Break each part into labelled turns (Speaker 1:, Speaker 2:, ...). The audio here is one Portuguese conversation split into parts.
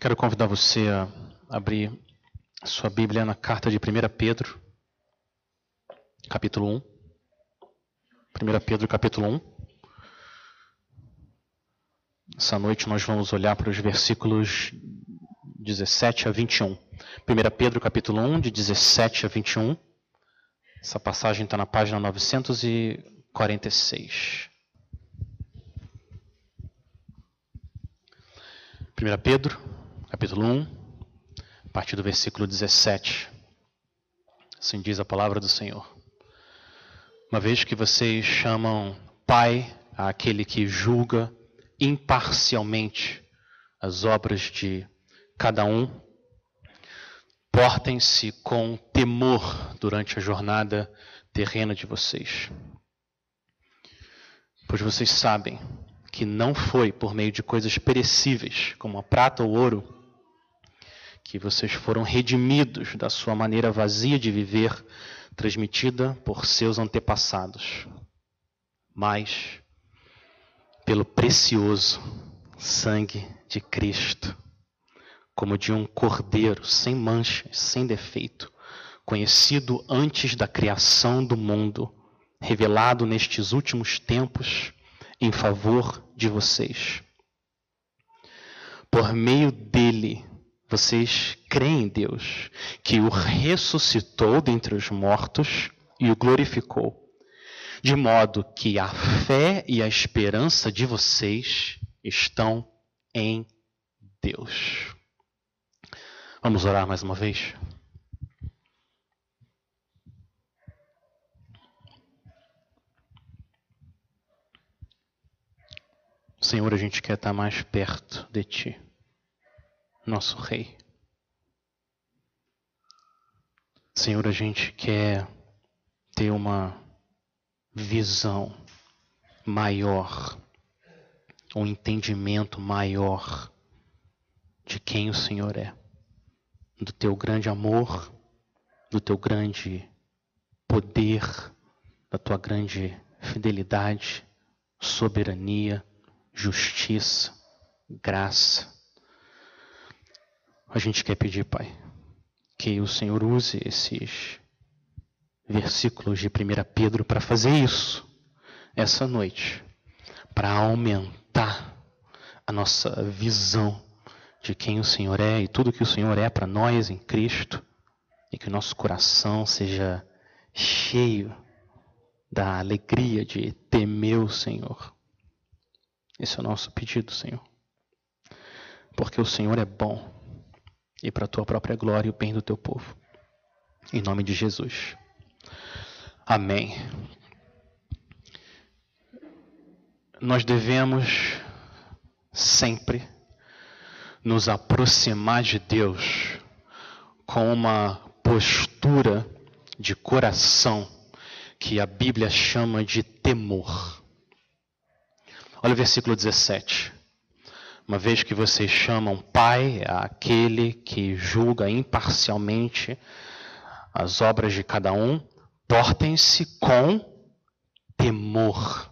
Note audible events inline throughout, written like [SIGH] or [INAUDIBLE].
Speaker 1: Quero convidar você a abrir sua Bíblia na carta de 1 Pedro, capítulo 1. 1 Pedro, capítulo 1. Essa noite nós vamos olhar para os versículos 17 a 21. 1 Pedro, capítulo 1, de 17 a 21. Essa passagem está na página 946. 1 Pedro, capítulo 1, a partir do versículo 17. Assim diz a palavra do Senhor. Uma vez que vocês chamam Pai àquele que julga imparcialmente as obras de cada um, portem-se com temor durante a jornada terrena de vocês. Pois vocês sabem que não foi por meio de coisas perecíveis, como a prata ou ouro, que vocês foram redimidos da sua maneira vazia de viver, transmitida por seus antepassados, mas pelo precioso sangue de Cristo, como de um cordeiro sem manchas, sem defeito, conhecido antes da criação do mundo, revelado nestes últimos tempos em favor de vocês. Por meio dele, vocês creem em Deus, que o ressuscitou dentre os mortos e o glorificou de modo que a fé e a esperança de vocês estão em Deus. Vamos orar mais uma vez? Senhor, a gente quer estar mais perto de Ti, nosso Rei. Senhor, a gente quer ter uma visão maior, um entendimento maior de quem o Senhor é, do teu grande amor, do teu grande poder, da tua grande fidelidade, soberania, justiça, graça. A gente quer pedir, Pai, que o Senhor use esses versículos de 1 Pedro para fazer isso essa noite, para aumentar a nossa visão de quem o Senhor é e tudo que o Senhor é para nós em Cristo, e que o nosso coração seja cheio da alegria de temer o Senhor. Esse é o nosso pedido, Senhor. Porque o Senhor é bom e para a tua própria glória e o bem do teu povo. Em nome de Jesus. Amém. Nós devemos sempre nos aproximar de Deus com uma postura de coração que a Bíblia chama de temor. Olha o versículo 17. Uma vez que vocês chamam Pai aquele que julga imparcialmente as obras de cada um, Portem-se com temor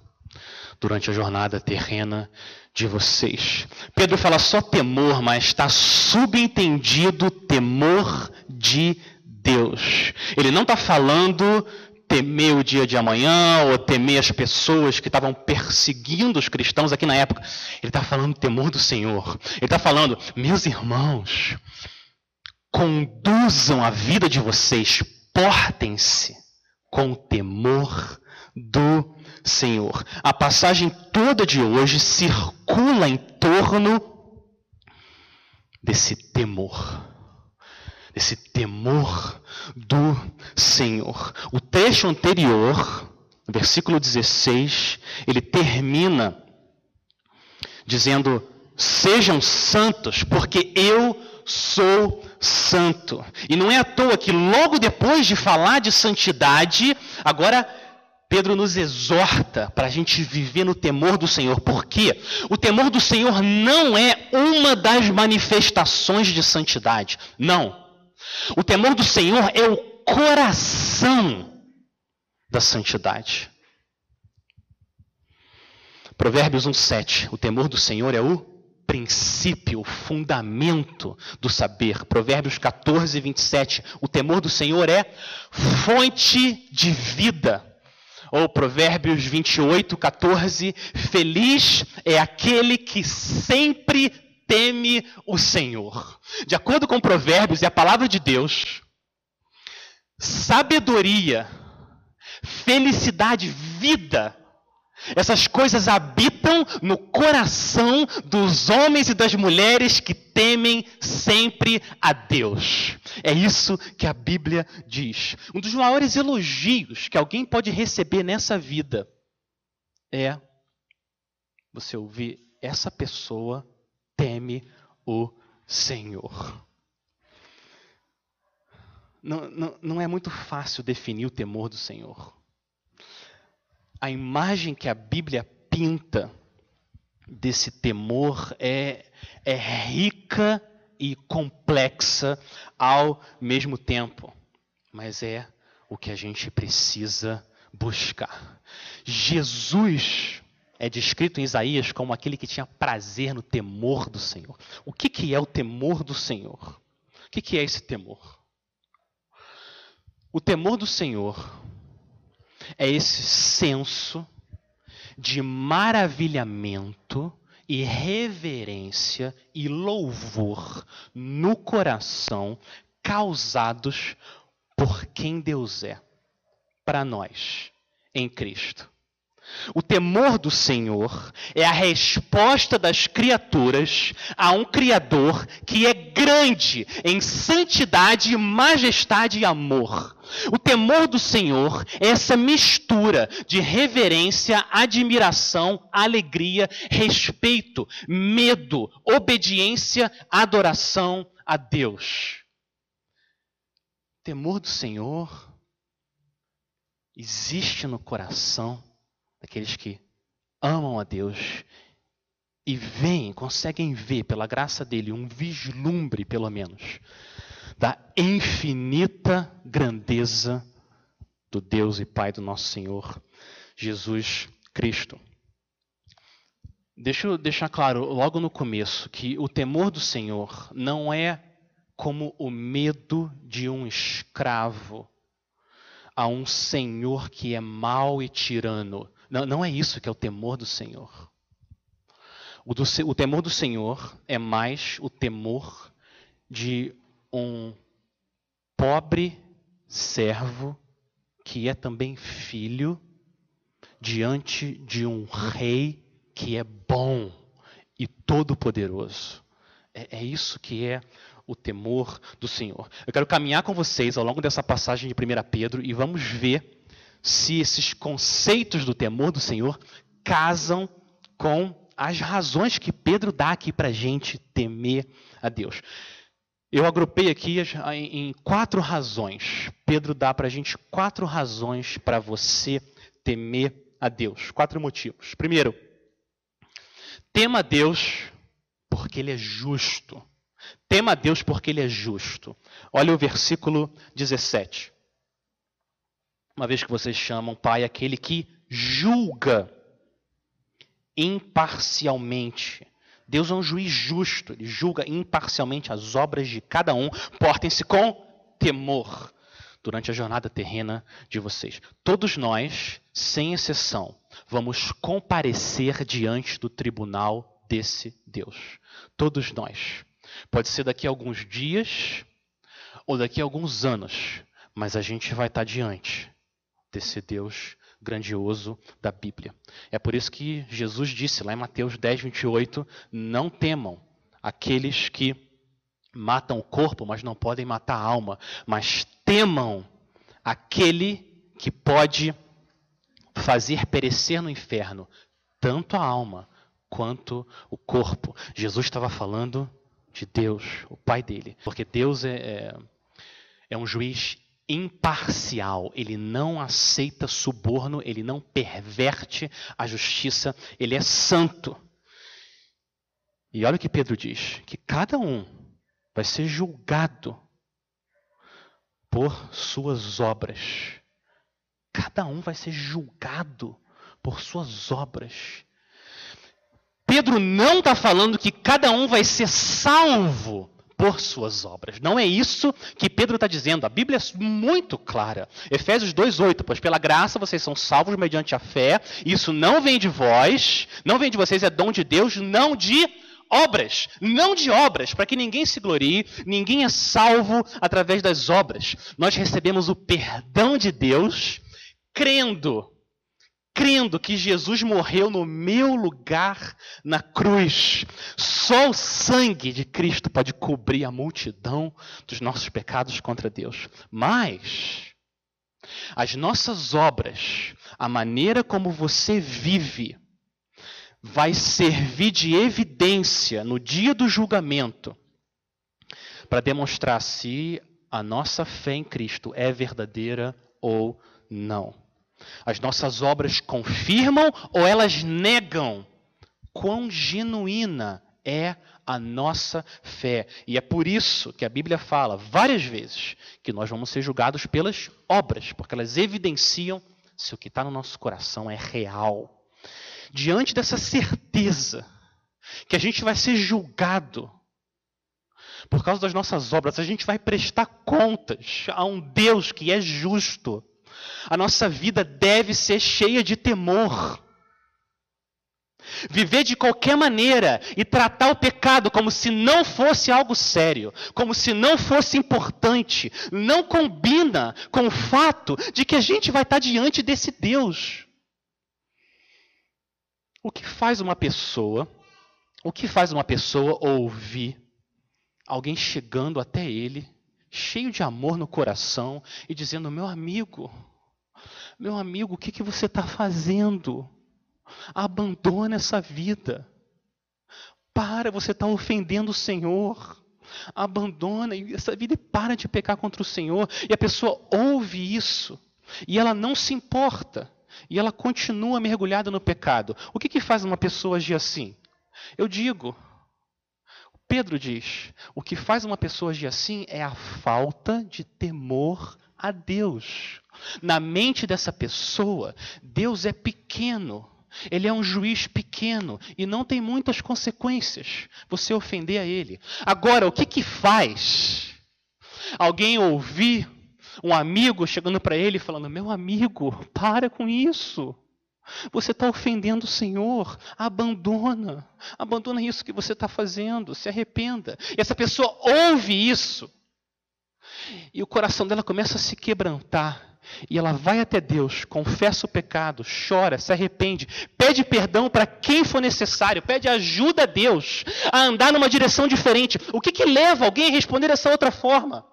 Speaker 1: durante a jornada terrena de vocês. Pedro fala só temor, mas está subentendido temor de Deus. Ele não está falando temer o dia de amanhã ou temer as pessoas que estavam perseguindo os cristãos aqui na época. Ele está falando temor do Senhor. Ele está falando, meus irmãos, conduzam a vida de vocês, portem-se com temor do Senhor. A passagem toda de hoje circula em torno desse temor. Desse temor do Senhor. O texto anterior, versículo 16, ele termina dizendo: Sejam santos, porque eu sou santo. E não é à toa que logo depois de falar de santidade, agora Pedro nos exorta para a gente viver no temor do Senhor. Por quê? O temor do Senhor não é uma das manifestações de santidade. Não. O temor do Senhor é o coração da santidade. Provérbios 1,7. O temor do Senhor é o princípio, o fundamento do saber. Provérbios 14, 27. O temor do Senhor é fonte de vida. Ou Provérbios 28, 14. Feliz é aquele que sempre teme o Senhor. De acordo com Provérbios e a palavra de Deus, sabedoria, felicidade, vida essas coisas habitam no coração dos homens e das mulheres que temem sempre a Deus. É isso que a Bíblia diz. Um dos maiores elogios que alguém pode receber nessa vida é você ouvir essa pessoa teme o Senhor. Não, não, não é muito fácil definir o temor do Senhor a imagem que a Bíblia pinta desse temor é, é rica e complexa ao mesmo tempo, mas é o que a gente precisa buscar. Jesus é descrito em Isaías como aquele que tinha prazer no temor do Senhor. O que, que é o temor do Senhor? O que, que é esse temor? O temor do Senhor é esse senso de maravilhamento e reverência e louvor no coração causados por quem Deus é para nós em Cristo. O temor do Senhor é a resposta das criaturas a um Criador que é grande em santidade, majestade e amor. O temor do Senhor é essa mistura de reverência, admiração, alegria, respeito, medo, obediência, adoração a Deus. Temor do Senhor existe no coração daqueles que amam a Deus e veem, conseguem ver pela graça dele um vislumbre, pelo menos, da infinita grandeza do Deus e Pai do nosso Senhor Jesus Cristo. Deixa eu deixar claro logo no começo que o temor do Senhor não é como o medo de um escravo a um senhor que é mau e tirano. Não, não é isso que é o temor do Senhor. O, do, o temor do Senhor é mais o temor de um pobre servo que é também filho diante de um rei que é bom e todo-poderoso. É, é, isso que é o temor do Senhor. Eu quero caminhar com vocês ao longo dessa passagem de 1 Pedro e vamos ver se esses conceitos do temor do Senhor casam com as razões que Pedro dá aqui para a gente temer a Deus. Eu agrupei aqui em quatro razões. Pedro dá para a gente quatro razões para você temer a Deus. Quatro motivos. Primeiro, tema a Deus porque Ele é justo. Tema a Deus porque Ele é justo. Olha o versículo 17. Uma vez que vocês chamam Pai aquele que julga imparcialmente Deus é um juiz justo, ele julga imparcialmente as obras de cada um. Portem-se com temor durante a jornada terrena de vocês. Todos nós, sem exceção, vamos comparecer diante do tribunal desse Deus. Todos nós. Pode ser daqui a alguns dias ou daqui a alguns anos, mas a gente vai estar diante desse Deus grandioso da Bíblia. É por isso que Jesus disse lá em Mateus 10, 28: Não temam aqueles que matam o corpo, mas não podem matar a alma, mas temam aquele que pode fazer perecer no inferno tanto a alma quanto o corpo. Jesus estava falando de Deus, o Pai dele, porque Deus é, é, é um juiz imparcial, ele não aceita suborno, ele não perverte a justiça, ele é santo. E olha o que Pedro diz: que cada um vai ser julgado por suas obras. Cada um vai ser julgado por suas obras. Pedro não está falando que cada um vai ser salvo por suas obras. Não é isso que Pedro está dizendo. A Bíblia é muito clara. Efésios 2,8: Pois pela graça vocês são salvos mediante a fé. Isso não vem de vós, não vem de vocês, é dom de Deus, não de obras. Não de obras, para que ninguém se glorie, ninguém é salvo através das obras. Nós recebemos o perdão de Deus crendo crendo que Jesus morreu no meu lugar na cruz. Só o sangue de Cristo pode cobrir a multidão dos nossos pecados contra Deus. Mas as nossas obras, a maneira como você vive, vai servir de evidência no dia do julgamento para demonstrar se a nossa fé em Cristo é verdadeira ou não. As nossas obras confirmam ou elas negam quão genuína é a nossa fé. E é por isso que a Bíblia fala várias vezes que nós vamos ser julgados pelas obras, porque elas evidenciam se o que está no nosso coração é real. Diante dessa certeza que a gente vai ser julgado por causa das nossas obras, a gente vai prestar contas a um Deus que é justo a nossa vida deve ser cheia de temor. Viver de qualquer maneira e tratar o pecado como se não fosse algo sério, como se não fosse importante, não combina com o fato de que a gente vai estar diante desse Deus. O que faz uma pessoa, o que faz uma pessoa ouvir alguém chegando até ele, cheio de amor no coração e dizendo: Meu amigo, meu amigo, o que, que você está fazendo? Abandona essa vida. Para, você está ofendendo o Senhor. Abandona essa vida e para de pecar contra o Senhor. E a pessoa ouve isso e ela não se importa. E ela continua mergulhada no pecado. O que, que faz uma pessoa agir assim? Eu digo, Pedro diz: o que faz uma pessoa agir assim é a falta de temor a Deus. Na mente dessa pessoa, Deus é pequeno. Ele é um juiz pequeno e não tem muitas consequências você ofender a ele. Agora, o que que faz alguém ouvir um amigo chegando para ele falando: Meu amigo, para com isso. Você está ofendendo o Senhor. Abandona. Abandona isso que você está fazendo. Se arrependa. E essa pessoa ouve isso. E o coração dela começa a se quebrantar. E ela vai até Deus, confessa o pecado, chora, se arrepende, pede perdão para quem for necessário, pede ajuda a Deus a andar numa direção diferente. O que, que leva alguém a responder dessa outra forma?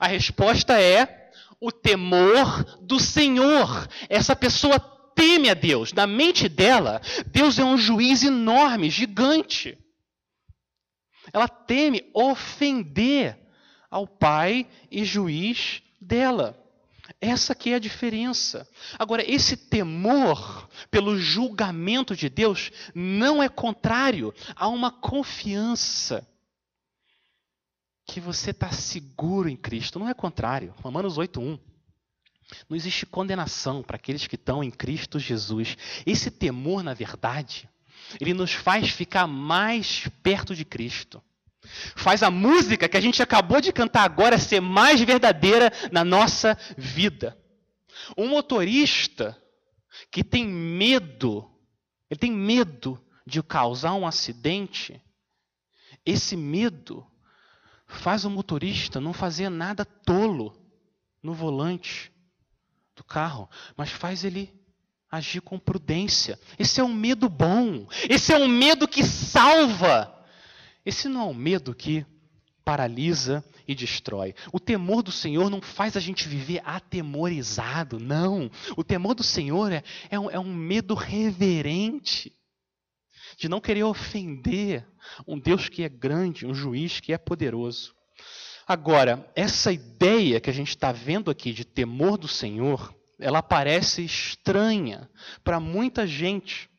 Speaker 1: A resposta é o temor do Senhor. Essa pessoa teme a Deus. Na mente dela, Deus é um juiz enorme, gigante. Ela teme ofender ao pai e juiz dela. Essa que é a diferença. Agora, esse temor pelo julgamento de Deus não é contrário a uma confiança que você está seguro em Cristo. Não é contrário. Romanos 8.1. Não existe condenação para aqueles que estão em Cristo Jesus. Esse temor, na verdade, ele nos faz ficar mais perto de Cristo faz a música que a gente acabou de cantar agora ser mais verdadeira na nossa vida. Um motorista que tem medo, ele tem medo de causar um acidente, esse medo faz o motorista não fazer nada tolo no volante do carro, mas faz ele agir com prudência. Esse é um medo bom, esse é um medo que salva. Esse não é um medo que paralisa e destrói. O temor do Senhor não faz a gente viver atemorizado, não. O temor do Senhor é, é, um, é um medo reverente, de não querer ofender um Deus que é grande, um juiz que é poderoso. Agora, essa ideia que a gente está vendo aqui de temor do Senhor, ela parece estranha para muita gente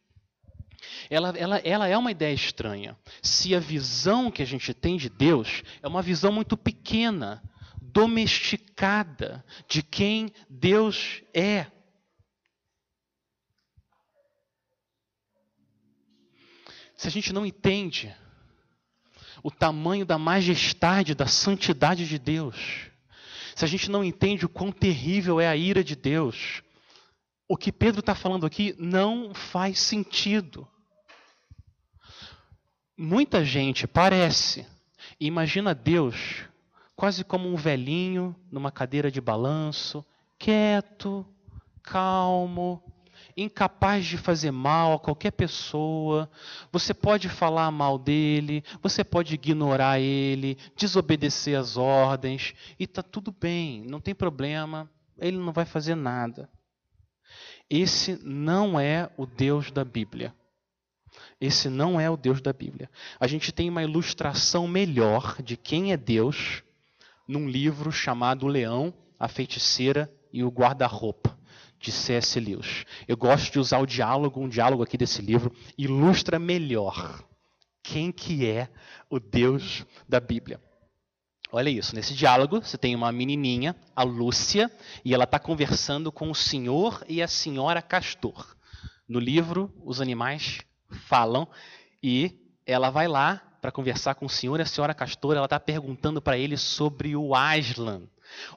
Speaker 1: ela, ela, ela é uma ideia estranha. Se a visão que a gente tem de Deus é uma visão muito pequena, domesticada de quem Deus é. se a gente não entende o tamanho da majestade, da santidade de Deus, se a gente não entende o quão terrível é a ira de Deus, o que Pedro está falando aqui não faz sentido. Muita gente parece, imagina Deus quase como um velhinho numa cadeira de balanço, quieto, calmo, incapaz de fazer mal a qualquer pessoa. Você pode falar mal dele, você pode ignorar ele, desobedecer as ordens e tá tudo bem, não tem problema. Ele não vai fazer nada. Esse não é o Deus da Bíblia. Esse não é o Deus da Bíblia. A gente tem uma ilustração melhor de quem é Deus num livro chamado Leão, a Feiticeira e o Guarda-Roupa, de C.S. Lewis. Eu gosto de usar o diálogo, um diálogo aqui desse livro, ilustra melhor quem que é o Deus da Bíblia. Olha isso, nesse diálogo você tem uma menininha, a Lúcia, e ela está conversando com o senhor e a senhora Castor. No livro, os animais falam e ela vai lá para conversar com o senhor e a senhora Castor. Ela está perguntando para ele sobre o Aslan.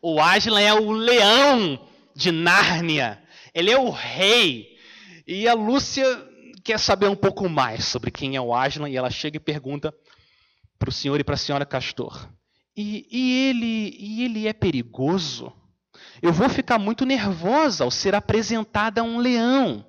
Speaker 1: O Aslan é o leão de Nárnia. Ele é o rei. E a Lúcia quer saber um pouco mais sobre quem é o Aslan e ela chega e pergunta para o senhor e para a senhora Castor. E, e, ele, e ele é perigoso? Eu vou ficar muito nervosa ao ser apresentada a um leão.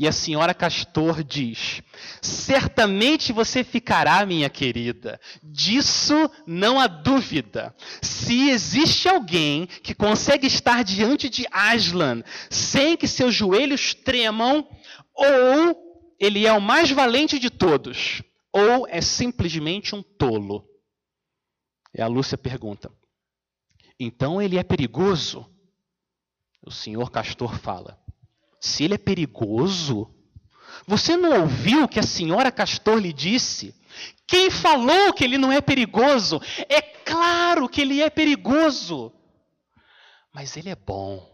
Speaker 1: E a senhora Castor diz: Certamente você ficará, minha querida, disso não há dúvida. Se existe alguém que consegue estar diante de Aslan sem que seus joelhos tremam, ou ele é o mais valente de todos, ou é simplesmente um tolo. E a Lúcia pergunta: Então ele é perigoso? O senhor Castor fala: se ele é perigoso, você não ouviu o que a senhora Castor lhe disse? Quem falou que ele não é perigoso? É claro que ele é perigoso. Mas ele é bom.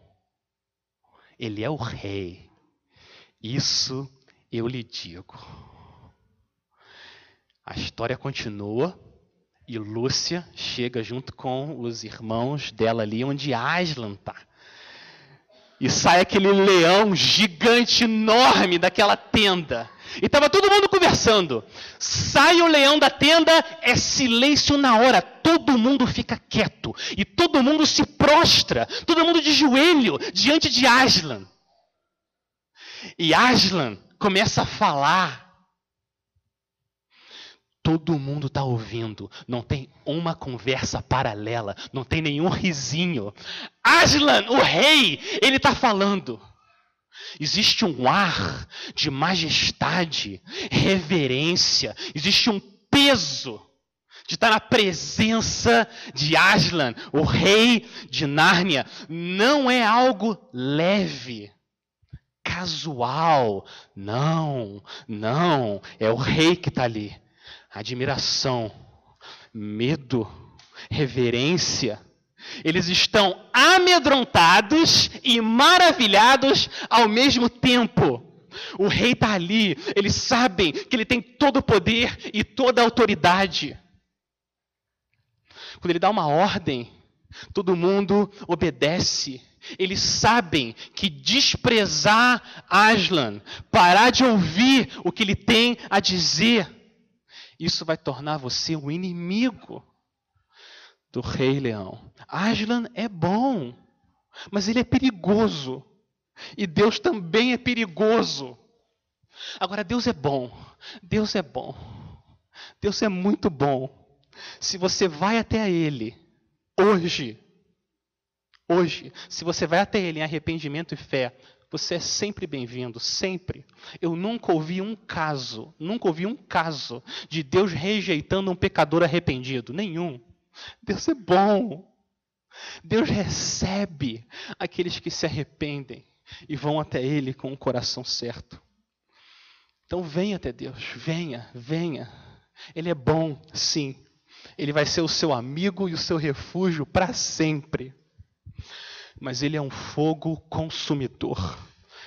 Speaker 1: Ele é o rei. Isso eu lhe digo. A história continua e Lúcia chega junto com os irmãos dela ali onde Aslan está. E sai aquele leão gigante, enorme daquela tenda. E estava todo mundo conversando. Sai o leão da tenda, é silêncio na hora. Todo mundo fica quieto. E todo mundo se prostra. Todo mundo de joelho diante de Aslan. E Aslan começa a falar Todo mundo está ouvindo, não tem uma conversa paralela, não tem nenhum risinho. Aslan, o rei, ele está falando. Existe um ar de majestade, reverência, existe um peso de estar na presença de Aslan, o rei de Nárnia. Não é algo leve, casual. Não, não, é o rei que está ali admiração, medo, reverência. Eles estão amedrontados e maravilhados ao mesmo tempo. O rei está ali, eles sabem que ele tem todo o poder e toda a autoridade. Quando ele dá uma ordem, todo mundo obedece. Eles sabem que desprezar Aslan, parar de ouvir o que ele tem a dizer, isso vai tornar você um inimigo do rei leão. Aslan é bom, mas ele é perigoso. E Deus também é perigoso. Agora, Deus é bom. Deus é bom. Deus é muito bom. Se você vai até Ele, hoje, hoje, se você vai até Ele em arrependimento e fé, você é sempre bem-vindo, sempre. Eu nunca ouvi um caso, nunca ouvi um caso de Deus rejeitando um pecador arrependido. Nenhum. Deus é bom. Deus recebe aqueles que se arrependem e vão até Ele com o coração certo. Então venha até Deus, venha, venha. Ele é bom, sim. Ele vai ser o seu amigo e o seu refúgio para sempre mas ele é um fogo consumidor.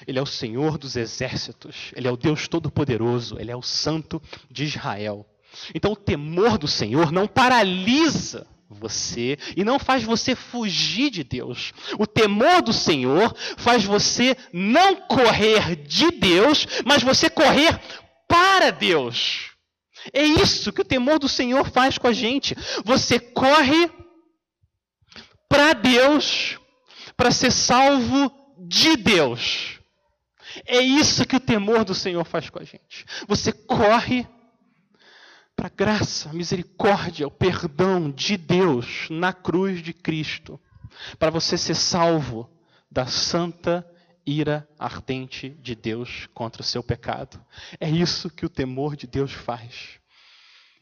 Speaker 1: Ele é o Senhor dos exércitos, Ele é o Deus Todo-Poderoso, Ele é o Santo de Israel. Então, o temor do Senhor não paralisa você e não faz você fugir de Deus. O temor do Senhor faz você não correr de Deus, mas você correr para Deus. É isso que o temor do Senhor faz com a gente. Você corre para Deus, para ser salvo de Deus. É isso que o temor do Senhor faz com a gente. Você corre para a graça, a misericórdia, o perdão de Deus na cruz de Cristo, para você ser salvo da santa ira ardente de Deus contra o seu pecado. É isso que o temor de Deus faz.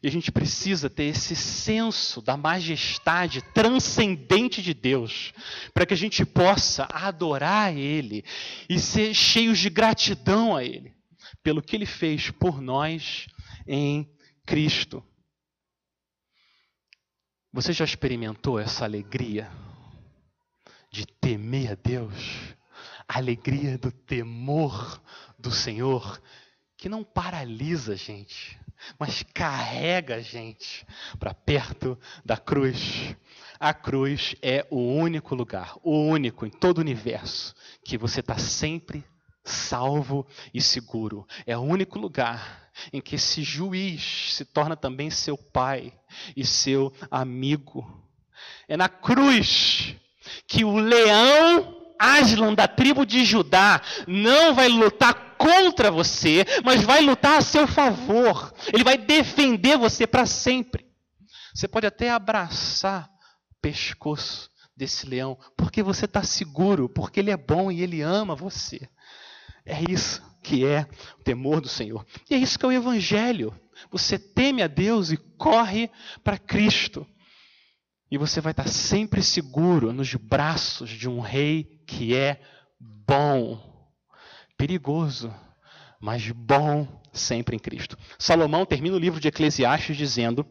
Speaker 1: E a gente precisa ter esse senso da majestade transcendente de Deus, para que a gente possa adorar Ele e ser cheios de gratidão a Ele, pelo que Ele fez por nós em Cristo. Você já experimentou essa alegria de temer a Deus? A alegria do temor do Senhor, que não paralisa a gente, mas carrega a gente para perto da cruz. A cruz é o único lugar, o único em todo o universo, que você está sempre salvo e seguro. É o único lugar em que esse juiz se torna também seu pai e seu amigo. É na cruz que o leão Aslan da tribo de Judá não vai lutar contra você, mas vai lutar a seu favor. Ele vai defender você para sempre. Você pode até abraçar o pescoço desse leão, porque você está seguro, porque ele é bom e ele ama você. É isso que é o temor do Senhor. E é isso que é o Evangelho. Você teme a Deus e corre para Cristo. E você vai estar sempre seguro nos braços de um rei que é bom. Perigoso, mas bom sempre em Cristo. Salomão termina o livro de Eclesiastes dizendo,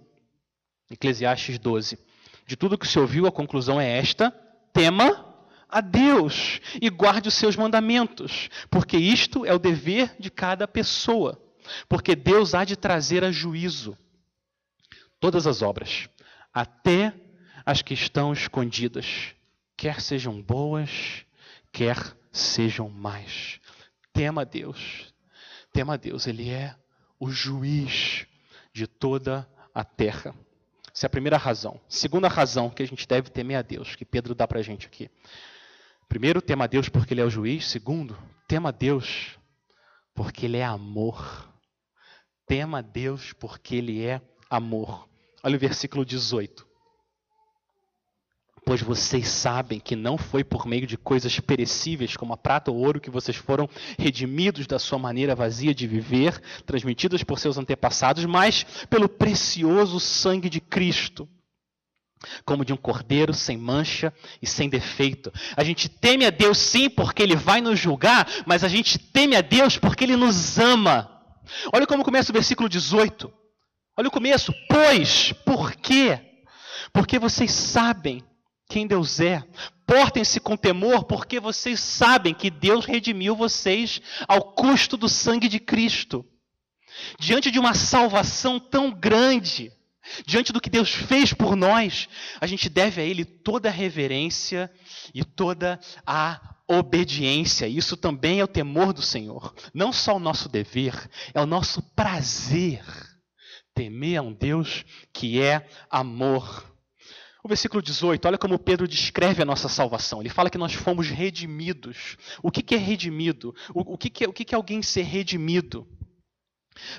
Speaker 1: Eclesiastes 12: De tudo que se ouviu, a conclusão é esta: tema a Deus e guarde os seus mandamentos, porque isto é o dever de cada pessoa, porque Deus há de trazer a juízo todas as obras, até as que estão escondidas, quer sejam boas, quer sejam más. Tema a Deus, tema a Deus, Ele é o juiz de toda a terra. Essa é a primeira razão. Segunda razão que a gente deve temer a Deus, que Pedro dá para a gente aqui. Primeiro, tema a Deus porque Ele é o juiz. Segundo, tema a Deus porque Ele é amor. Tema a Deus porque Ele é amor. Olha o versículo 18. Pois vocês sabem que não foi por meio de coisas perecíveis, como a prata ou ouro, que vocês foram redimidos da sua maneira vazia de viver, transmitidas por seus antepassados, mas pelo precioso sangue de Cristo como de um cordeiro sem mancha e sem defeito. A gente teme a Deus sim porque ele vai nos julgar, mas a gente teme a Deus porque ele nos ama. Olha como começa o versículo 18. Olha o começo. Pois, por quê? Porque vocês sabem quem Deus é. Portem-se com temor, porque vocês sabem que Deus redimiu vocês ao custo do sangue de Cristo. Diante de uma salvação tão grande, Diante do que Deus fez por nós, a gente deve a Ele toda a reverência e toda a obediência. Isso também é o temor do Senhor. Não só o nosso dever, é o nosso prazer. Temer a um Deus que é amor. O versículo 18, olha como Pedro descreve a nossa salvação. Ele fala que nós fomos redimidos. O que, é redimido? O, que, é, o que é alguém ser redimido?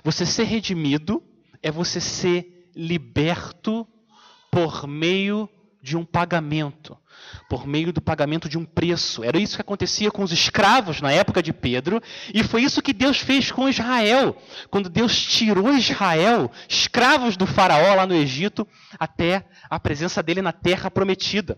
Speaker 1: Você ser redimido é você ser liberto por meio de um pagamento, por meio do pagamento de um preço. Era isso que acontecia com os escravos na época de Pedro, e foi isso que Deus fez com Israel, quando Deus tirou Israel, escravos do Faraó lá no Egito, até a presença dele na terra prometida.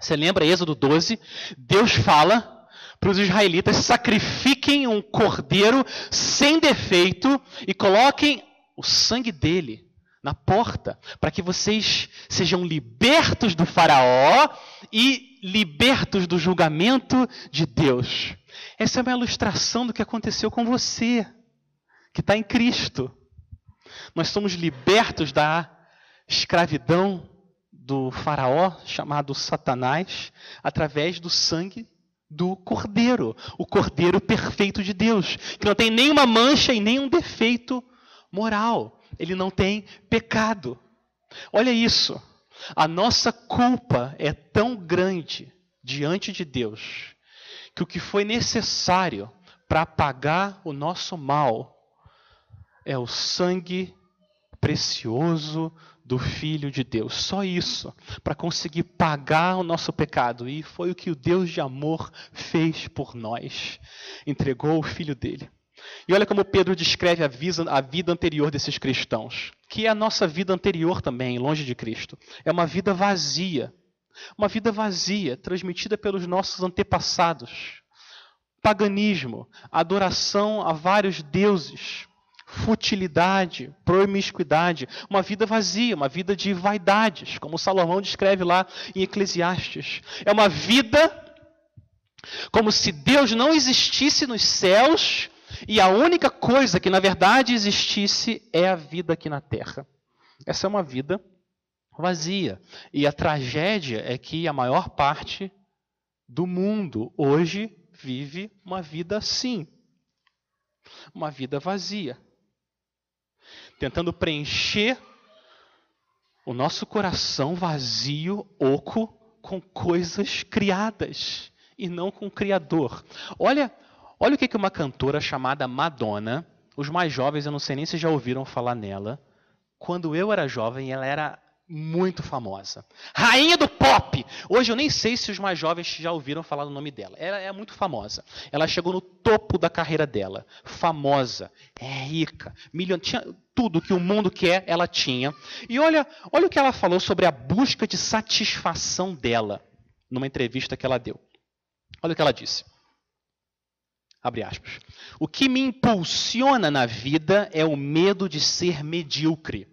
Speaker 1: Você lembra Êxodo 12? Deus fala para os israelitas: sacrifiquem um cordeiro sem defeito e coloquem o sangue dele na porta, para que vocês sejam libertos do Faraó e libertos do julgamento de Deus. Essa é uma ilustração do que aconteceu com você, que está em Cristo. Nós somos libertos da escravidão do Faraó, chamado Satanás, através do sangue do Cordeiro, o Cordeiro perfeito de Deus, que não tem nenhuma mancha e nenhum defeito moral. Ele não tem pecado. Olha isso. A nossa culpa é tão grande diante de Deus que o que foi necessário para apagar o nosso mal é o sangue precioso do Filho de Deus. Só isso, para conseguir pagar o nosso pecado. E foi o que o Deus de amor fez por nós. Entregou o Filho dele. E olha como Pedro descreve a vida, anterior desses cristãos, que é a nossa vida anterior também, longe de Cristo. É uma vida vazia. Uma vida vazia, transmitida pelos nossos antepassados. Paganismo, adoração a vários deuses, futilidade, promiscuidade, uma vida vazia, uma vida de vaidades, como Salomão descreve lá em Eclesiastes. É uma vida como se Deus não existisse nos céus e a única coisa que na verdade existisse é a vida aqui na terra. Essa é uma vida vazia. E a tragédia é que a maior parte do mundo hoje vive uma vida assim. Uma vida vazia tentando preencher o nosso coração vazio, oco, com coisas criadas e não com o Criador. Olha, olha o que uma cantora chamada Madonna, os mais jovens, eu não sei nem se já ouviram falar nela. Quando eu era jovem, ela era muito famosa. Rainha do pop! Hoje eu nem sei se os mais jovens já ouviram falar do nome dela. Ela é muito famosa. Ela chegou no topo da carreira dela. Famosa, é rica, milhão, tinha tudo que o mundo quer, ela tinha. E olha, olha o que ela falou sobre a busca de satisfação dela numa entrevista que ela deu. Olha o que ela disse. Abre aspas. O que me impulsiona na vida é o medo de ser medíocre.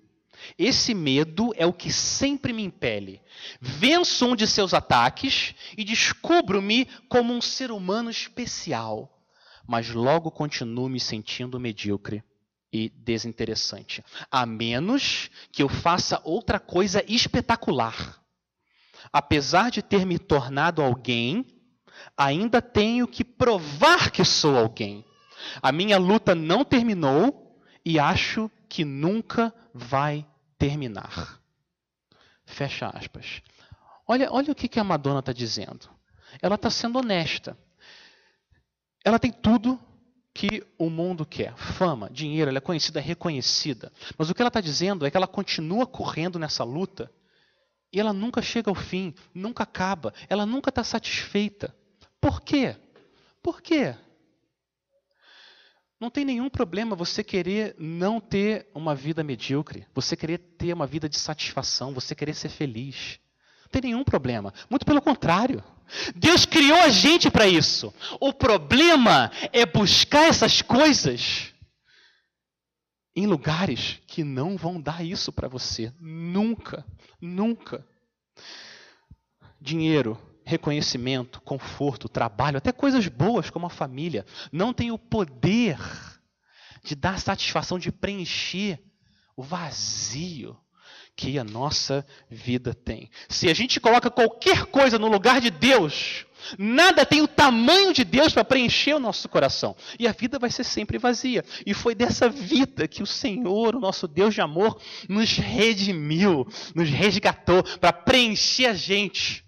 Speaker 1: Esse medo é o que sempre me impele. Venço um de seus ataques e descubro-me como um ser humano especial, mas logo continuo me sentindo medíocre e desinteressante, a menos que eu faça outra coisa espetacular. Apesar de ter me tornado alguém, ainda tenho que provar que sou alguém. A minha luta não terminou e acho que nunca vai terminar. Fecha aspas. Olha, olha o que a Madonna está dizendo. Ela está sendo honesta. Ela tem tudo que o mundo quer: fama, dinheiro, ela é conhecida, reconhecida. Mas o que ela está dizendo é que ela continua correndo nessa luta e ela nunca chega ao fim, nunca acaba, ela nunca está satisfeita. Por quê? Por quê? Não tem nenhum problema você querer não ter uma vida medíocre, você querer ter uma vida de satisfação, você querer ser feliz. Não tem nenhum problema. Muito pelo contrário. Deus criou a gente para isso. O problema é buscar essas coisas em lugares que não vão dar isso para você. Nunca, nunca. Dinheiro, reconhecimento, conforto, trabalho, até coisas boas como a família, não tem o poder de dar satisfação, de preencher o vazio que a nossa vida tem. Se a gente coloca qualquer coisa no lugar de Deus, nada tem o tamanho de Deus para preencher o nosso coração. E a vida vai ser sempre vazia. E foi dessa vida que o Senhor, o nosso Deus de amor, nos redimiu, nos resgatou para preencher a gente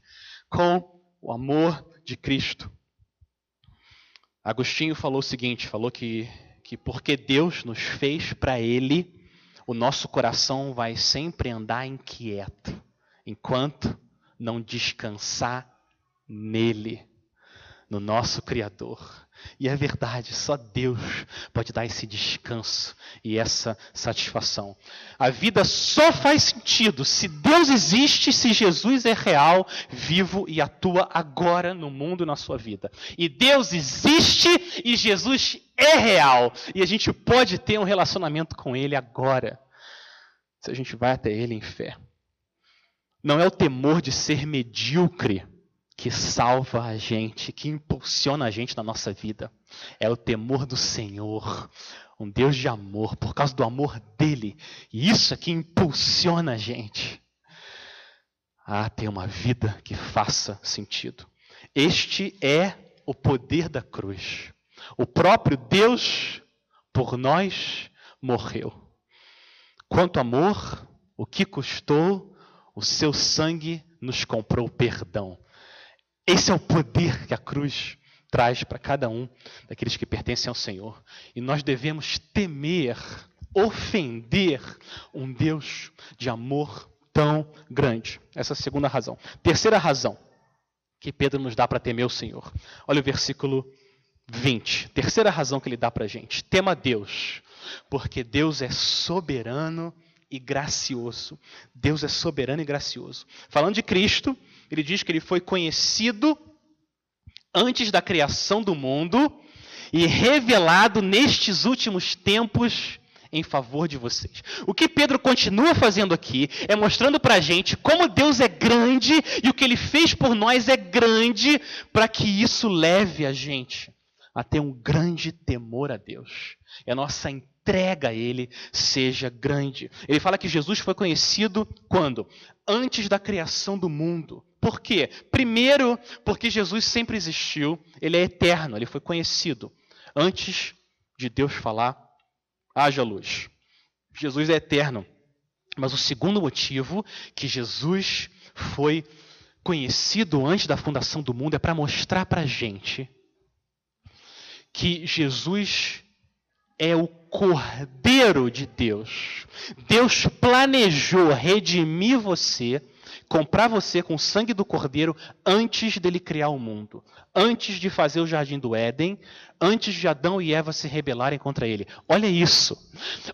Speaker 1: com o amor de Cristo. Agostinho falou o seguinte: falou que, que porque Deus nos fez para Ele, o nosso coração vai sempre andar inquieto, enquanto não descansar nele, no nosso Criador. E é verdade, só Deus pode dar esse descanso e essa satisfação. A vida só faz sentido se Deus existe, se Jesus é real, vivo e atua agora no mundo na sua vida. E Deus existe e Jesus é real. E a gente pode ter um relacionamento com Ele agora, se a gente vai até Ele em fé. Não é o temor de ser medíocre que salva a gente, que impulsiona a gente na nossa vida. É o temor do Senhor, um Deus de amor, por causa do amor dele. E isso é que impulsiona a gente a ter uma vida que faça sentido. Este é o poder da cruz. O próprio Deus por nós morreu. Quanto amor, o que custou, o seu sangue nos comprou perdão. Esse é o poder que a cruz traz para cada um daqueles que pertencem ao Senhor. E nós devemos temer, ofender um Deus de amor tão grande. Essa é a segunda razão. Terceira razão que Pedro nos dá para temer o Senhor. Olha o versículo 20. Terceira razão que ele dá para a gente. Tema Deus, porque Deus é soberano e gracioso. Deus é soberano e gracioso. Falando de Cristo, ele diz que ele foi conhecido antes da criação do mundo e revelado nestes últimos tempos em favor de vocês. O que Pedro continua fazendo aqui é mostrando para a gente como Deus é grande e o que ele fez por nós é grande para que isso leve a gente a ter um grande temor a Deus. E a nossa entrega a Ele seja grande. Ele fala que Jesus foi conhecido quando? Antes da criação do mundo. Por quê? Primeiro, porque Jesus sempre existiu, ele é eterno, ele foi conhecido antes de Deus falar, haja luz. Jesus é eterno. Mas o segundo motivo que Jesus foi conhecido antes da fundação do mundo é para mostrar para a gente que Jesus é o Cordeiro de Deus. Deus planejou redimir você, comprar você com o sangue do Cordeiro antes dele criar o mundo, antes de fazer o jardim do Éden, antes de Adão e Eva se rebelarem contra ele. Olha isso.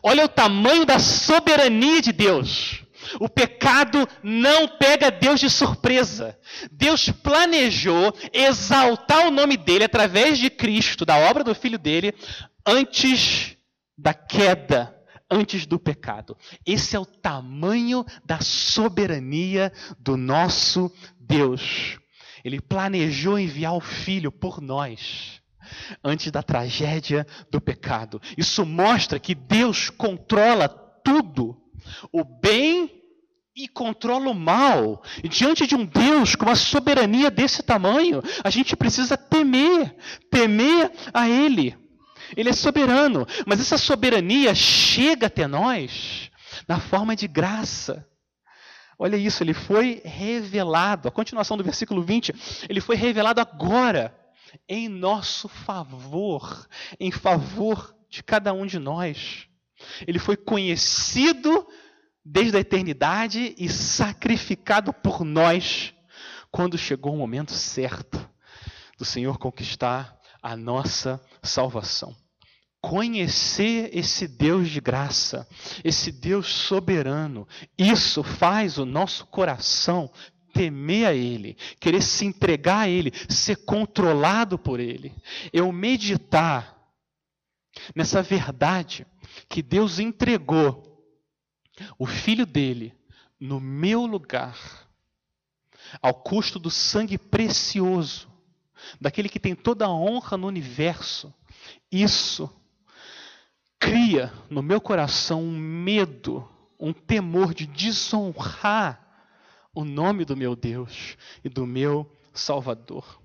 Speaker 1: Olha o tamanho da soberania de Deus. O pecado não pega Deus de surpresa. Deus planejou exaltar o nome dele através de Cristo, da obra do Filho dele, antes da queda, antes do pecado. Esse é o tamanho da soberania do nosso Deus. Ele planejou enviar o Filho por nós antes da tragédia do pecado. Isso mostra que Deus controla tudo. O bem e controla o mal. E diante de um Deus com uma soberania desse tamanho, a gente precisa temer, temer a Ele. Ele é soberano, mas essa soberania chega até nós na forma de graça. Olha isso, ele foi revelado. A continuação do versículo 20, ele foi revelado agora em nosso favor, em favor de cada um de nós. Ele foi conhecido desde a eternidade e sacrificado por nós quando chegou o momento certo do Senhor conquistar a nossa salvação. Conhecer esse Deus de graça, esse Deus soberano, isso faz o nosso coração temer a Ele, querer se entregar a Ele, ser controlado por Ele. Eu meditar nessa verdade que Deus entregou o filho dele no meu lugar, ao custo do sangue precioso, daquele que tem toda a honra no universo, isso cria no meu coração um medo, um temor de desonrar o nome do meu Deus e do meu Salvador.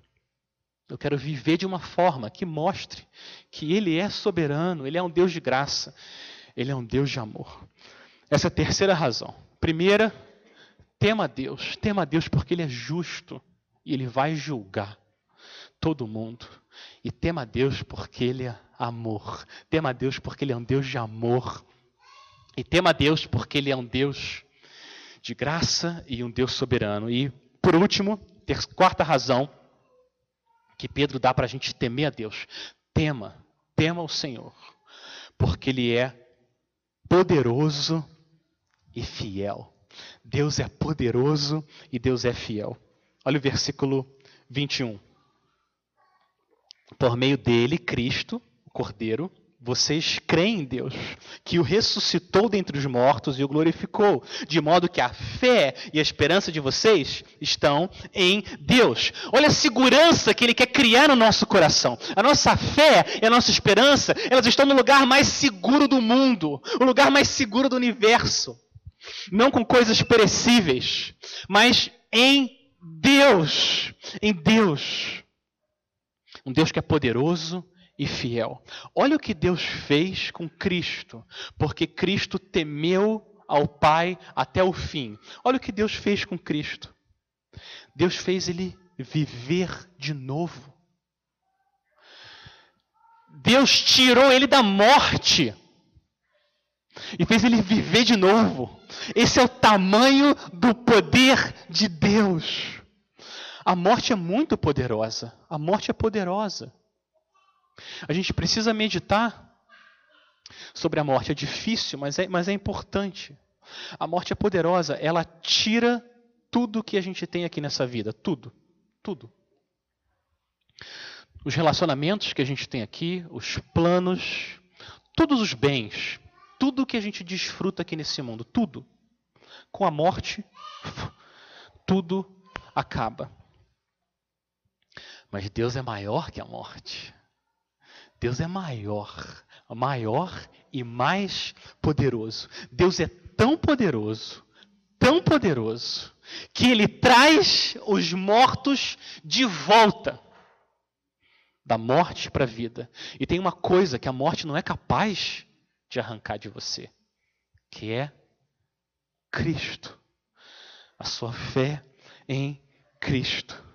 Speaker 1: Eu quero viver de uma forma que mostre que Ele é soberano, Ele é um Deus de graça, Ele é um Deus de amor. Essa é a terceira razão. Primeira, tema a Deus. Tema a Deus porque Ele é justo e Ele vai julgar todo mundo. E tema a Deus porque Ele é amor. Tema a Deus porque Ele é um Deus de amor. E tema a Deus porque Ele é um Deus de graça e um Deus soberano. E, por último, ter, quarta razão que Pedro dá para a gente temer a Deus. Tema, tema o Senhor, porque Ele é poderoso e fiel. Deus é poderoso e Deus é fiel. Olha o versículo 21. Por meio dele, Cristo, Cordeiro, vocês creem em Deus, que o ressuscitou dentre os mortos e o glorificou, de modo que a fé e a esperança de vocês estão em Deus. Olha a segurança que Ele quer criar no nosso coração. A nossa fé e a nossa esperança, elas estão no lugar mais seguro do mundo, o lugar mais seguro do universo. Não com coisas perecíveis, mas em Deus. Em Deus. Um Deus que é poderoso e fiel. Olha o que Deus fez com Cristo, porque Cristo temeu ao Pai até o fim. Olha o que Deus fez com Cristo. Deus fez ele viver de novo. Deus tirou ele da morte e fez ele viver de novo. Esse é o tamanho do poder de Deus. A morte é muito poderosa. A morte é poderosa. A gente precisa meditar sobre a morte. É difícil, mas é, mas é importante. A morte é poderosa, ela tira tudo que a gente tem aqui nessa vida. Tudo. Tudo. Os relacionamentos que a gente tem aqui, os planos, todos os bens, tudo que a gente desfruta aqui nesse mundo, tudo. Com a morte, [LAUGHS] tudo acaba. Mas Deus é maior que a morte. Deus é maior, maior e mais poderoso. Deus é tão poderoso, tão poderoso, que ele traz os mortos de volta da morte para a vida. E tem uma coisa que a morte não é capaz de arrancar de você, que é Cristo. A sua fé em Cristo.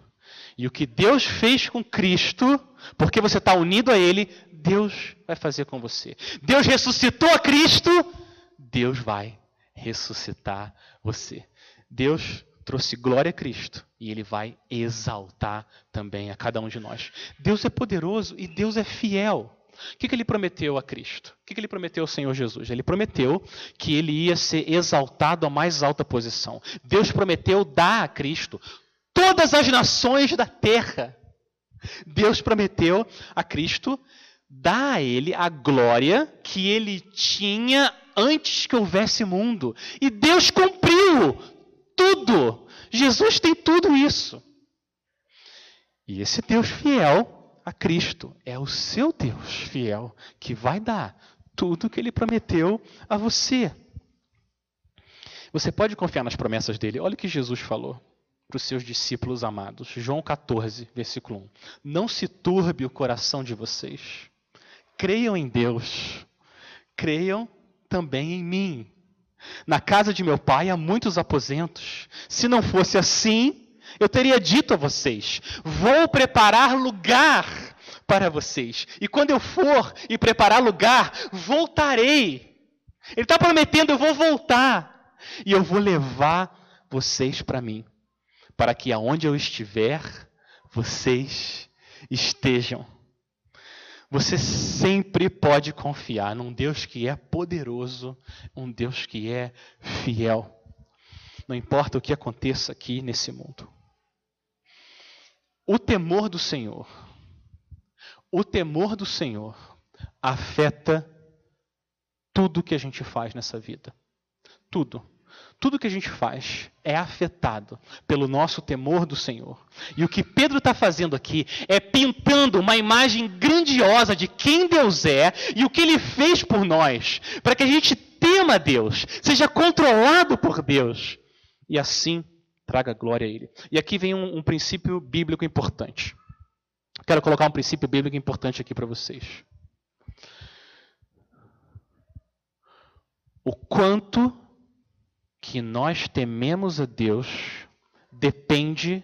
Speaker 1: E o que Deus fez com Cristo, porque você está unido a Ele, Deus vai fazer com você. Deus ressuscitou a Cristo, Deus vai ressuscitar você. Deus trouxe glória a Cristo e Ele vai exaltar também a cada um de nós. Deus é poderoso e Deus é fiel. O que, que ele prometeu a Cristo? O que, que ele prometeu ao Senhor Jesus? Ele prometeu que ele ia ser exaltado à mais alta posição. Deus prometeu dar a Cristo todas as nações da terra. Deus prometeu a Cristo dar a ele a glória que ele tinha antes que houvesse mundo. E Deus cumpriu tudo. Jesus tem tudo isso. E esse Deus fiel a Cristo é o seu Deus fiel que vai dar tudo que ele prometeu a você. Você pode confiar nas promessas dele. Olha o que Jesus falou para os seus discípulos amados. João 14, versículo 1. Não se turbe o coração de vocês. Creiam em Deus. Creiam também em mim. Na casa de meu pai há muitos aposentos. Se não fosse assim, eu teria dito a vocês: vou preparar lugar para vocês. E quando eu for e preparar lugar, voltarei. Ele está prometendo: eu vou voltar. E eu vou levar vocês para mim para que aonde eu estiver, vocês estejam. Você sempre pode confiar num Deus que é poderoso, um Deus que é fiel. Não importa o que aconteça aqui nesse mundo. O temor do Senhor, o temor do Senhor afeta tudo que a gente faz nessa vida. Tudo. Tudo que a gente faz é afetado pelo nosso temor do Senhor. E o que Pedro está fazendo aqui é pintando uma imagem grandiosa de quem Deus é e o que ele fez por nós, para que a gente tema Deus, seja controlado por Deus e assim traga glória a Ele. E aqui vem um, um princípio bíblico importante. Quero colocar um princípio bíblico importante aqui para vocês. O quanto que nós tememos a Deus depende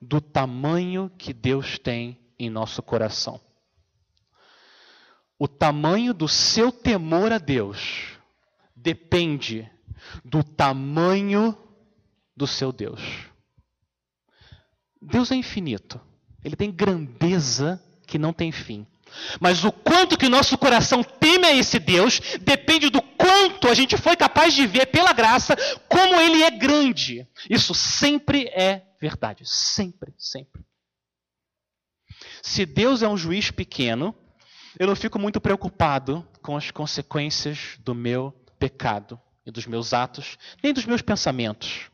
Speaker 1: do tamanho que Deus tem em nosso coração. O tamanho do seu temor a Deus depende do tamanho do seu Deus. Deus é infinito. Ele tem grandeza que não tem fim. Mas o quanto que nosso coração teme a esse Deus depende do quanto a gente foi capaz de ver pela graça como ele é grande. Isso sempre é verdade. Sempre, sempre. Se Deus é um juiz pequeno, eu não fico muito preocupado com as consequências do meu pecado e dos meus atos, nem dos meus pensamentos.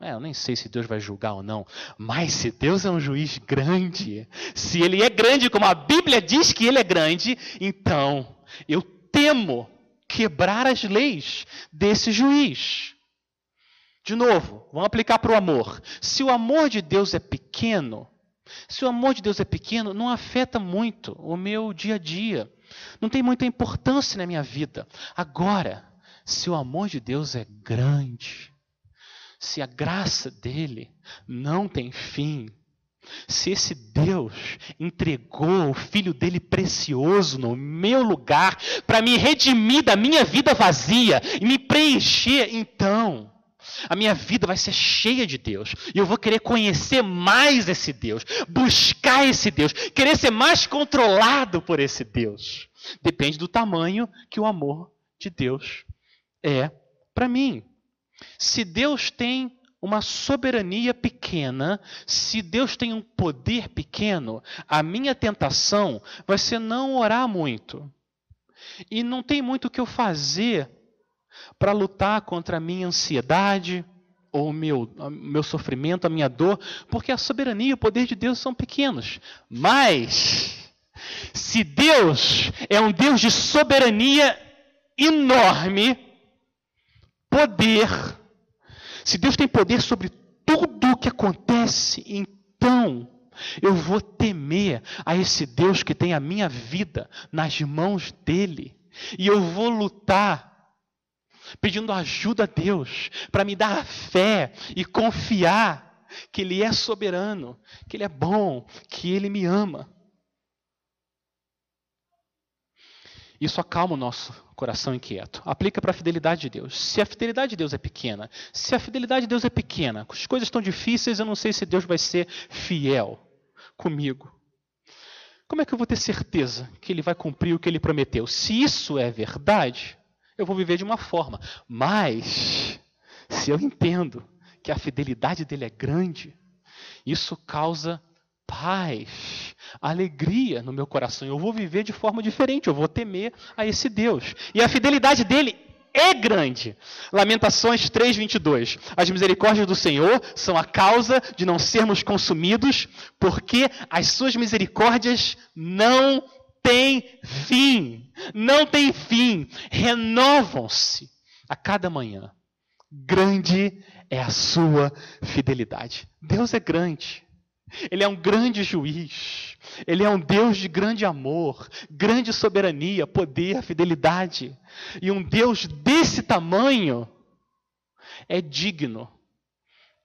Speaker 1: É, eu nem sei se Deus vai julgar ou não, mas se Deus é um juiz grande, se Ele é grande como a Bíblia diz que Ele é grande, então eu temo quebrar as leis desse juiz. De novo, vamos aplicar para o amor. Se o amor de Deus é pequeno, se o amor de Deus é pequeno, não afeta muito o meu dia a dia. Não tem muita importância na minha vida. Agora, se o amor de Deus é grande, se a graça dele não tem fim, se esse Deus entregou o filho dele precioso no meu lugar para me redimir da minha vida vazia e me preencher, então a minha vida vai ser cheia de Deus. E eu vou querer conhecer mais esse Deus, buscar esse Deus, querer ser mais controlado por esse Deus. Depende do tamanho que o amor de Deus é para mim. Se Deus tem uma soberania pequena, se Deus tem um poder pequeno, a minha tentação vai ser não orar muito. E não tem muito o que eu fazer para lutar contra a minha ansiedade, ou o meu, meu sofrimento, a minha dor, porque a soberania e o poder de Deus são pequenos. Mas, se Deus é um Deus de soberania enorme, poder, se Deus tem poder sobre tudo o que acontece, então eu vou temer a esse Deus que tem a minha vida nas mãos dele. E eu vou lutar pedindo ajuda a Deus para me dar a fé e confiar que Ele é soberano, que Ele é bom, que Ele me ama. Isso acalma o nosso coração inquieto. Aplica para a fidelidade de Deus. Se a fidelidade de Deus é pequena, se a fidelidade de Deus é pequena, as coisas estão difíceis, eu não sei se Deus vai ser fiel comigo. Como é que eu vou ter certeza que Ele vai cumprir o que Ele prometeu? Se isso é verdade, eu vou viver de uma forma. Mas, se eu entendo que a fidelidade dele é grande, isso causa paz, alegria no meu coração. Eu vou viver de forma diferente, eu vou temer a esse Deus. E a fidelidade dele é grande. Lamentações 3:22. As misericórdias do Senhor são a causa de não sermos consumidos, porque as suas misericórdias não tem fim. Não tem fim. Renovam-se a cada manhã. Grande é a sua fidelidade. Deus é grande. Ele é um grande juiz. Ele é um Deus de grande amor, grande soberania, poder, fidelidade. E um Deus desse tamanho é digno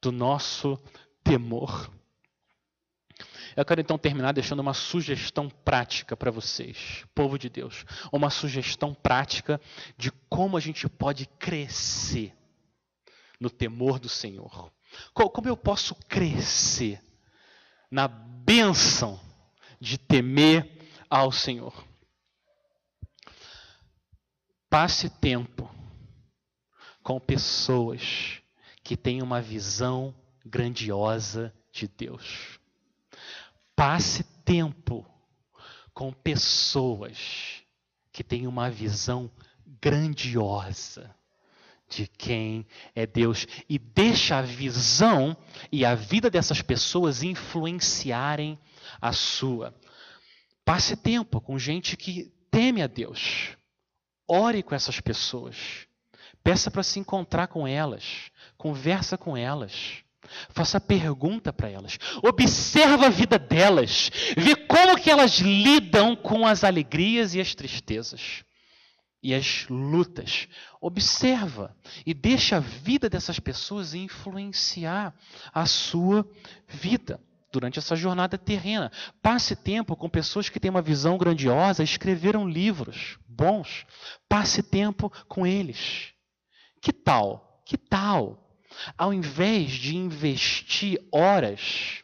Speaker 1: do nosso temor. Eu quero então terminar deixando uma sugestão prática para vocês, povo de Deus. Uma sugestão prática de como a gente pode crescer no temor do Senhor. Como eu posso crescer na bênção de temer ao Senhor? Passe tempo com pessoas que têm uma visão grandiosa de Deus. Passe tempo com pessoas que têm uma visão grandiosa de quem é Deus e deixa a visão e a vida dessas pessoas influenciarem a sua. Passe tempo com gente que teme a Deus. Ore com essas pessoas. Peça para se encontrar com elas. Conversa com elas. Faça pergunta para elas. Observa a vida delas. Vê como que elas lidam com as alegrias e as tristezas. E as lutas. Observa e deixa a vida dessas pessoas influenciar a sua vida durante essa jornada terrena. Passe tempo com pessoas que têm uma visão grandiosa, escreveram livros bons. Passe tempo com eles. Que tal? Que tal ao invés de investir horas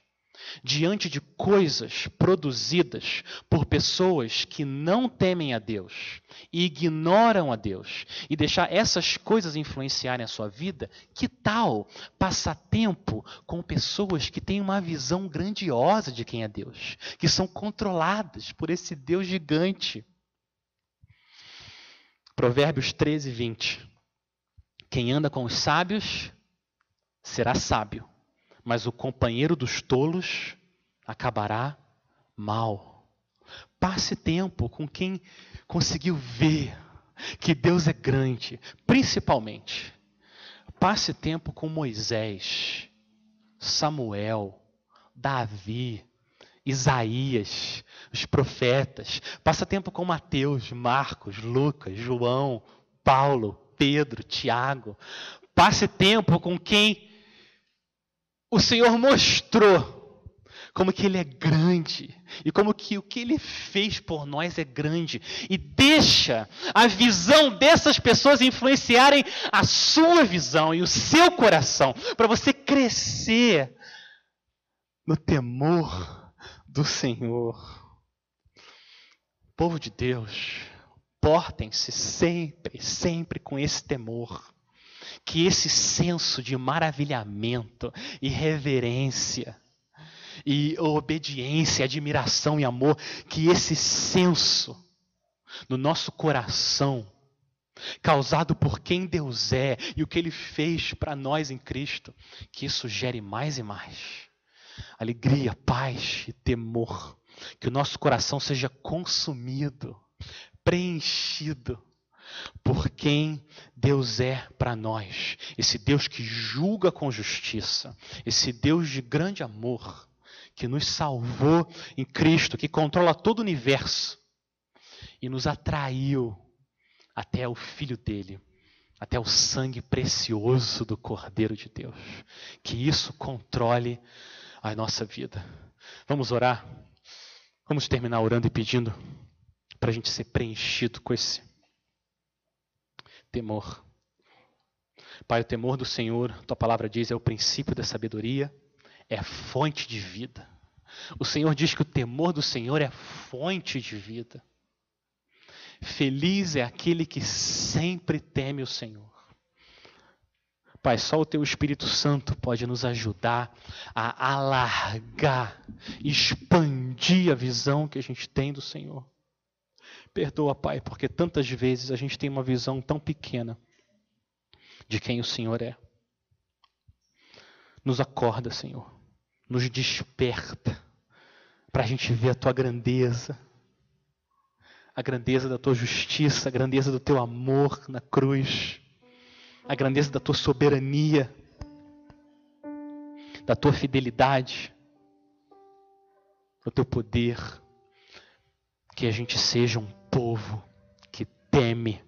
Speaker 1: diante de coisas produzidas por pessoas que não temem a Deus e ignoram a Deus e deixar essas coisas influenciarem a sua vida, que tal passar tempo com pessoas que têm uma visão grandiosa de quem é Deus, que são controladas por esse Deus gigante? Provérbios 13, 20. Quem anda com os sábios será sábio mas o companheiro dos tolos acabará mal. Passe tempo com quem conseguiu ver que Deus é grande, principalmente. Passe tempo com Moisés, Samuel, Davi, Isaías, os profetas. Passa tempo com Mateus, Marcos, Lucas, João, Paulo, Pedro, Tiago. Passe tempo com quem o Senhor mostrou como que ele é grande e como que o que ele fez por nós é grande e deixa a visão dessas pessoas influenciarem a sua visão e o seu coração para você crescer no temor do Senhor. Povo de Deus, portem-se sempre, sempre com esse temor que esse senso de maravilhamento e reverência e obediência, admiração e amor, que esse senso no nosso coração, causado por quem Deus é e o que Ele fez para nós em Cristo, que isso gere mais e mais alegria, paz e temor, que o nosso coração seja consumido, preenchido por quem Deus é para nós. Esse Deus que julga com justiça, esse Deus de grande amor, que nos salvou em Cristo, que controla todo o universo e nos atraiu até o Filho dele, até o sangue precioso do Cordeiro de Deus. Que isso controle a nossa vida. Vamos orar? Vamos terminar orando e pedindo para a gente ser preenchido com esse temor. Pai, o temor do Senhor, tua palavra diz, é o princípio da sabedoria, é fonte de vida. O Senhor diz que o temor do Senhor é fonte de vida. Feliz é aquele que sempre teme o Senhor. Pai, só o teu Espírito Santo pode nos ajudar a alargar, expandir a visão que a gente tem do Senhor. Perdoa, Pai, porque tantas vezes a gente tem uma visão tão pequena de quem o Senhor é. Nos acorda, Senhor. Nos desperta para a gente ver a tua grandeza, a grandeza da tua justiça, a grandeza do teu amor na cruz, a grandeza da tua soberania, da tua fidelidade, do teu poder. Que a gente seja um povo que teme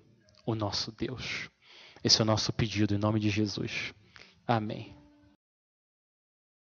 Speaker 1: o nosso Deus. Esse é o nosso pedido em nome de Jesus. Amém.